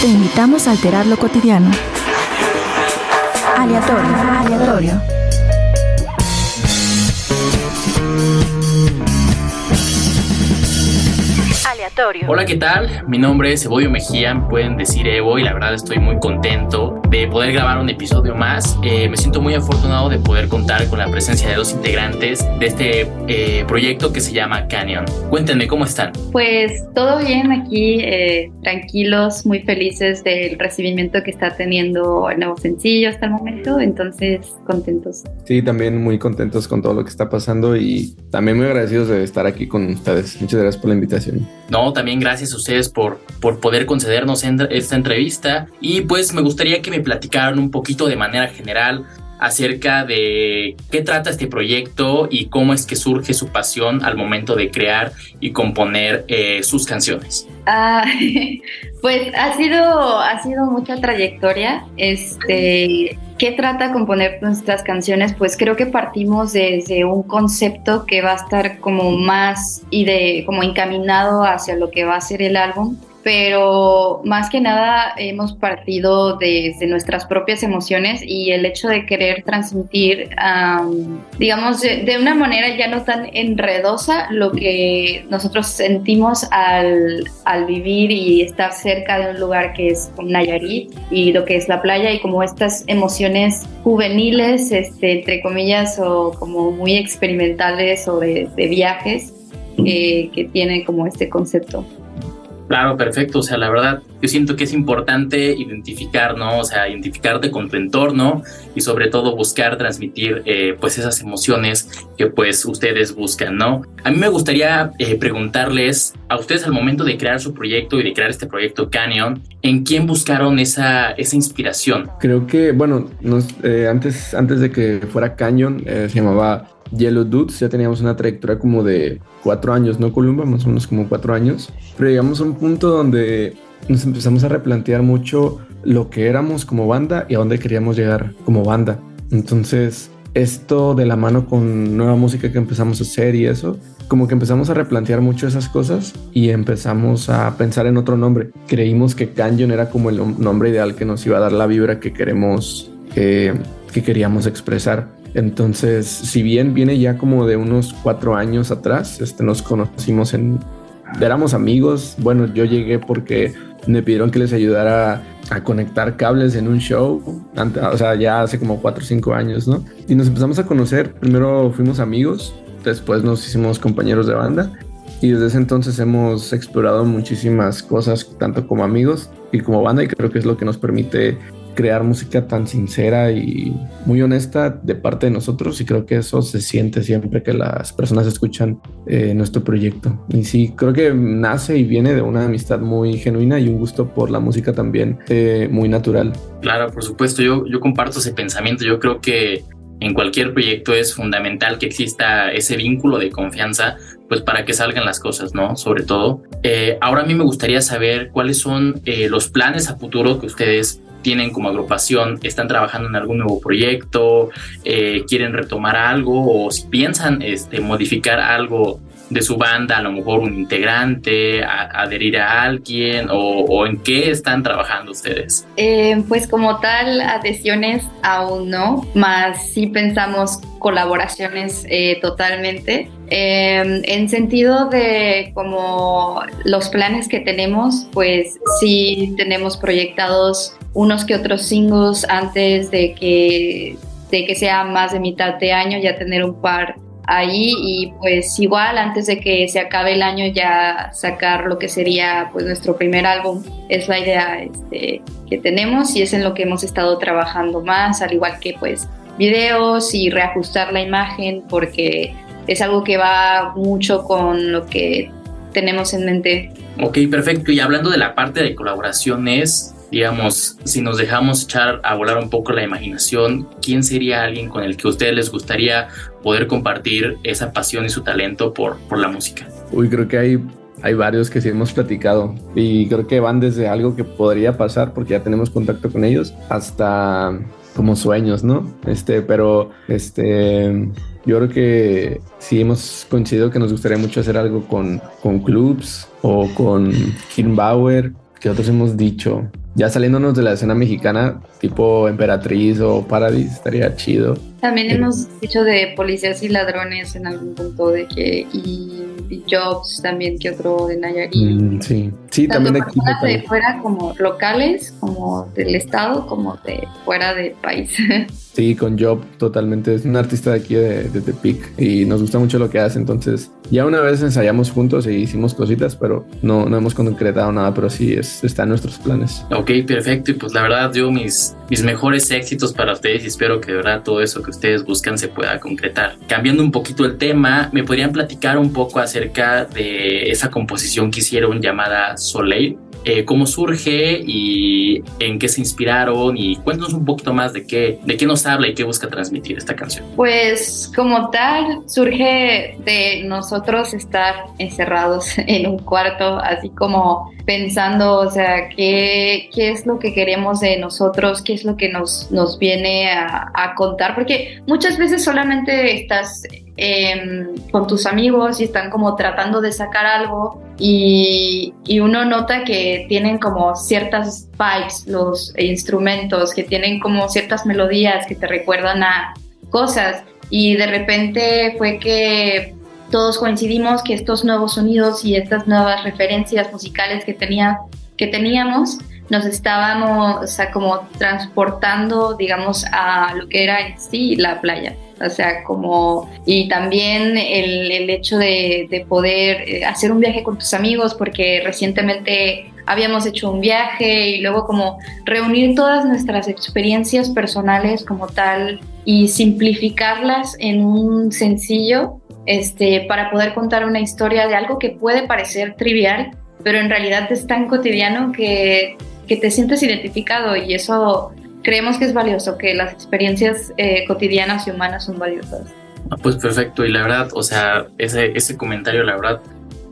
Te invitamos a alterar lo cotidiano. Aleatorio, aleatorio. Hola, ¿qué tal? Mi nombre es Evodio Mejía, pueden decir Evo y la verdad estoy muy contento de poder grabar un episodio más. Eh, me siento muy afortunado de poder contar con la presencia de dos integrantes de este eh, proyecto que se llama Canyon. Cuéntenme, ¿cómo están? Pues todo bien aquí, eh, tranquilos, muy felices del recibimiento que está teniendo el nuevo sencillo hasta el momento, entonces contentos. Sí, también muy contentos con todo lo que está pasando y también muy agradecidos de estar aquí con ustedes. Muchas gracias por la invitación. No, también gracias a ustedes por, por poder concedernos esta entrevista y pues me gustaría que me platicaran un poquito de manera general acerca de qué trata este proyecto y cómo es que surge su pasión al momento de crear y componer eh, sus canciones. Ah, pues ha sido, ha sido mucha trayectoria. Este, ¿Qué trata componer nuestras canciones? Pues creo que partimos desde un concepto que va a estar como más y de como encaminado hacia lo que va a ser el álbum pero más que nada hemos partido desde nuestras propias emociones y el hecho de querer transmitir, digamos, de, una manera ya no tan enredosa lo que nosotros sentimos al, al, vivir y estar cerca de un lugar que es Nayarit y lo que es la playa y como estas emociones juveniles, este, entre comillas, o como muy experimentales o de, viajes eh, que tiene como este concepto. Claro, perfecto. O sea, la verdad, yo siento que es importante identificar, ¿no? O sea, identificarte con tu entorno y sobre todo buscar transmitir, eh, pues, esas emociones que, pues, ustedes buscan, ¿no? A mí me gustaría eh, preguntarles a ustedes al momento de crear su proyecto y de crear este proyecto Canyon, ¿en quién buscaron esa, esa inspiración? Creo que, bueno, eh, antes, antes de que fuera Canyon, se llamaba Yellow Dudes ya teníamos una trayectoria como de cuatro años, ¿no, Columba? Más o menos como cuatro años. Pero llegamos a un punto donde nos empezamos a replantear mucho lo que éramos como banda y a dónde queríamos llegar como banda. Entonces, esto de la mano con nueva música que empezamos a hacer y eso, como que empezamos a replantear mucho esas cosas y empezamos a pensar en otro nombre. Creímos que Canyon era como el nombre ideal que nos iba a dar la vibra que queremos, que queríamos expresar. Entonces, si bien viene ya como de unos cuatro años atrás, este, nos conocimos en, éramos amigos. Bueno, yo llegué porque me pidieron que les ayudara a conectar cables en un show, o sea, ya hace como cuatro o cinco años, ¿no? Y nos empezamos a conocer. Primero fuimos amigos, después nos hicimos compañeros de banda. Y desde ese entonces hemos explorado muchísimas cosas, tanto como amigos y como banda, y creo que es lo que nos permite crear música tan sincera y muy honesta de parte de nosotros y creo que eso se siente siempre que las personas escuchan eh, nuestro proyecto. Y sí, creo que nace y viene de una amistad muy genuina y un gusto por la música también eh, muy natural. Claro, por supuesto, yo, yo comparto ese pensamiento, yo creo que en cualquier proyecto es fundamental que exista ese vínculo de confianza, pues para que salgan las cosas, ¿no? Sobre todo. Eh, ahora a mí me gustaría saber cuáles son los planes a futuro que ustedes tienen como agrupación, están trabajando en algún nuevo proyecto, eh, quieren retomar algo o si piensan este, modificar algo de su banda, a lo mejor un integrante, adherir a alguien o, en qué están trabajando ustedes? Eh, pues como tal, adhesiones aún no, más sí pensamos colaboraciones eh, totalmente. Em, en sentido de como los planes que tenemos, pues sí tenemos proyectados unos que otros singles antes de que, de que sea más de mitad de año, ya tener un par ahí y pues igual antes de que se acabe el año ya sacar lo que sería pues nuestro primer álbum es la idea este, que tenemos y es en lo que hemos estado trabajando más al igual que pues videos y reajustar la imagen porque es algo que va mucho con lo que tenemos en mente. Ok, perfecto. Y hablando de la parte de colaboraciones, digamos, si nos dejamos echar a volar un poco la imaginación, ¿quién sería alguien con el que a ustedes les gustaría poder compartir esa pasión y su talento por, por la música? Uy, creo que hay, hay varios que sí hemos platicado y creo que van desde algo que podría pasar porque ya tenemos contacto con ellos hasta como sueños, ¿no? Este, pero este, yo creo que sí hemos coincidido que nos gustaría mucho hacer algo con, con clubs o con Kim Bauer, que otros hemos dicho ya saliéndonos de la escena mexicana, tipo Emperatriz o Paradis, estaría chido. También hemos dicho de policías y ladrones en algún punto de que y, Jobs también que otro de Nayarit. Mm, sí, sí, también de aquí. de fuera como locales, como del estado, como de fuera del país. Sí, con Job totalmente. Es un artista de aquí de, de Tepic y nos gusta mucho lo que hace. Entonces, ya una vez ensayamos juntos y hicimos cositas, pero no, no hemos concretado nada, pero sí es, está en nuestros planes. Ok, perfecto. Y pues la verdad, yo mis, mis mejores éxitos para ustedes y espero que de verdad todo eso que ustedes buscan se pueda concretar. Cambiando un poquito el tema, ¿me podrían platicar un poco acerca de esa composición que hicieron llamada Soleil? Eh, cómo surge y en qué se inspiraron y cuéntanos un poquito más de qué, de qué nos habla y qué busca transmitir esta canción. Pues como tal, surge de nosotros estar encerrados en un cuarto, así como pensando, o sea, qué, qué es lo que queremos de nosotros, qué es lo que nos, nos viene a, a contar, porque muchas veces solamente estás Em, con tus amigos y están como tratando de sacar algo y, y, uno nota que tienen como ciertas vibes los instrumentos, que tienen como ciertas melodías que te recuerdan a cosas. Y de repente fue que todos coincidimos que estos nuevos sonidos y estas nuevas referencias musicales que, tenía, que teníamos nos estábamos o sea, como transportando, digamos, a lo que era en sí la playa. O sea, como, y también el, el hecho de, de, poder eh, hacer un viaje con tus amigos, porque recientemente habíamos hecho un viaje y luego como reunir todas nuestras experiencias personales como tal y simplificarlas en un sencillo, este, para poder contar una historia de algo que puede parecer trivial, pero en realidad es tan cotidiano que, que te sientes identificado y eso creemos que es valioso, que las experiencias eh, cotidianas y humanas son valiosas. Ah, pues perfecto, y la verdad, o sea, ese, ese comentario, la verdad,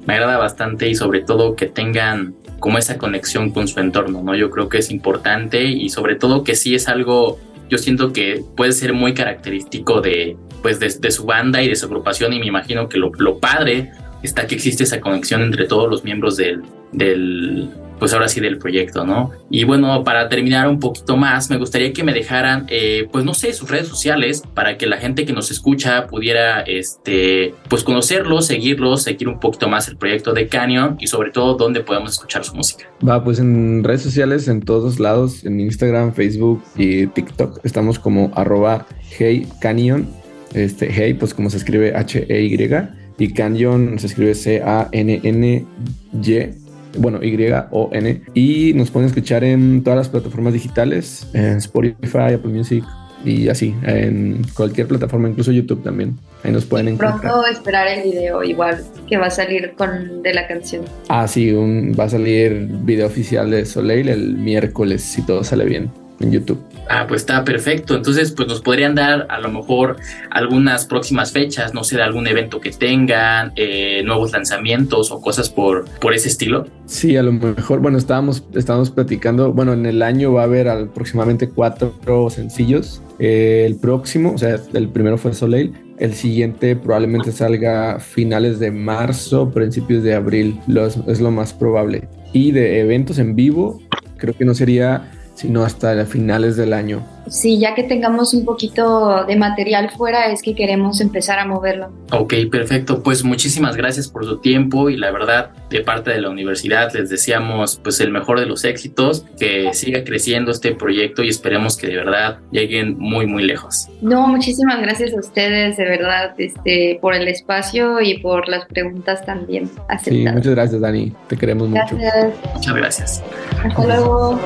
me agrada bastante y sobre todo que tengan como esa conexión con su entorno, ¿no? Yo creo que es importante y sobre todo que sí es algo, yo siento que puede ser muy característico de, pues, de, su banda y de su agrupación y me imagino que lo, lo padre está que existe esa conexión entre todos los miembros del, del, pues ahora sí del proyecto, ¿no? Y bueno, para terminar un poquito más, me gustaría que me dejaran, eh, pues no sé, sus redes sociales para que la gente que nos escucha pudiera, este, pues conocerlos, seguirlos, seguir un poquito más el proyecto de Canyon y sobre todo dónde podemos escuchar su música. Va, pues en redes sociales, en todos lados, en Instagram, Facebook y TikTok, estamos como arroba Hey este Hey, pues como se escribe H-E-Y y Canyon se escribe C-A-N-N-Y bueno, Y-O-N. Y nos pueden escuchar en todas las plataformas digitales, en Spotify, Apple Music y así, en cualquier plataforma, incluso YouTube también. Ahí nos pueden encontrar. Pronto esperar el video igual que va a salir con de la canción. Ah, sí, un, va a salir video oficial de Soleil el miércoles si todo sale bien en YouTube. Ah, pues está perfecto. Entonces, pues nos podrían dar a lo mejor algunas próximas fechas, no sé, de algún evento que tengan, eh, nuevos lanzamientos o cosas por, por ese estilo. Sí, a lo mejor, bueno, estábamos, estábamos platicando, bueno, en el año va a haber aproximadamente cuatro sencillos. Eh, el próximo, o sea, el primero fue Soleil, el siguiente probablemente salga finales de marzo, principios de abril, es lo más probable. Y de eventos en vivo, creo que no sería sino hasta finales del año. Sí, ya que tengamos un poquito de material fuera, es que queremos empezar a moverlo. Ok, perfecto. Pues muchísimas gracias por su tiempo y la verdad, de parte de la universidad, les deseamos pues el mejor de los éxitos, que siga creciendo este proyecto y esperemos que de verdad lleguen muy, muy lejos. No, muchísimas gracias a ustedes, de verdad, este, por el espacio y por las preguntas también aceptadas. Sí, muchas gracias, Dani. Te queremos mucho. Muchas gracias. Hasta luego.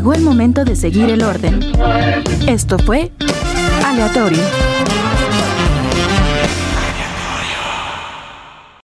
Llegó el momento de seguir el orden. Esto fue aleatorio.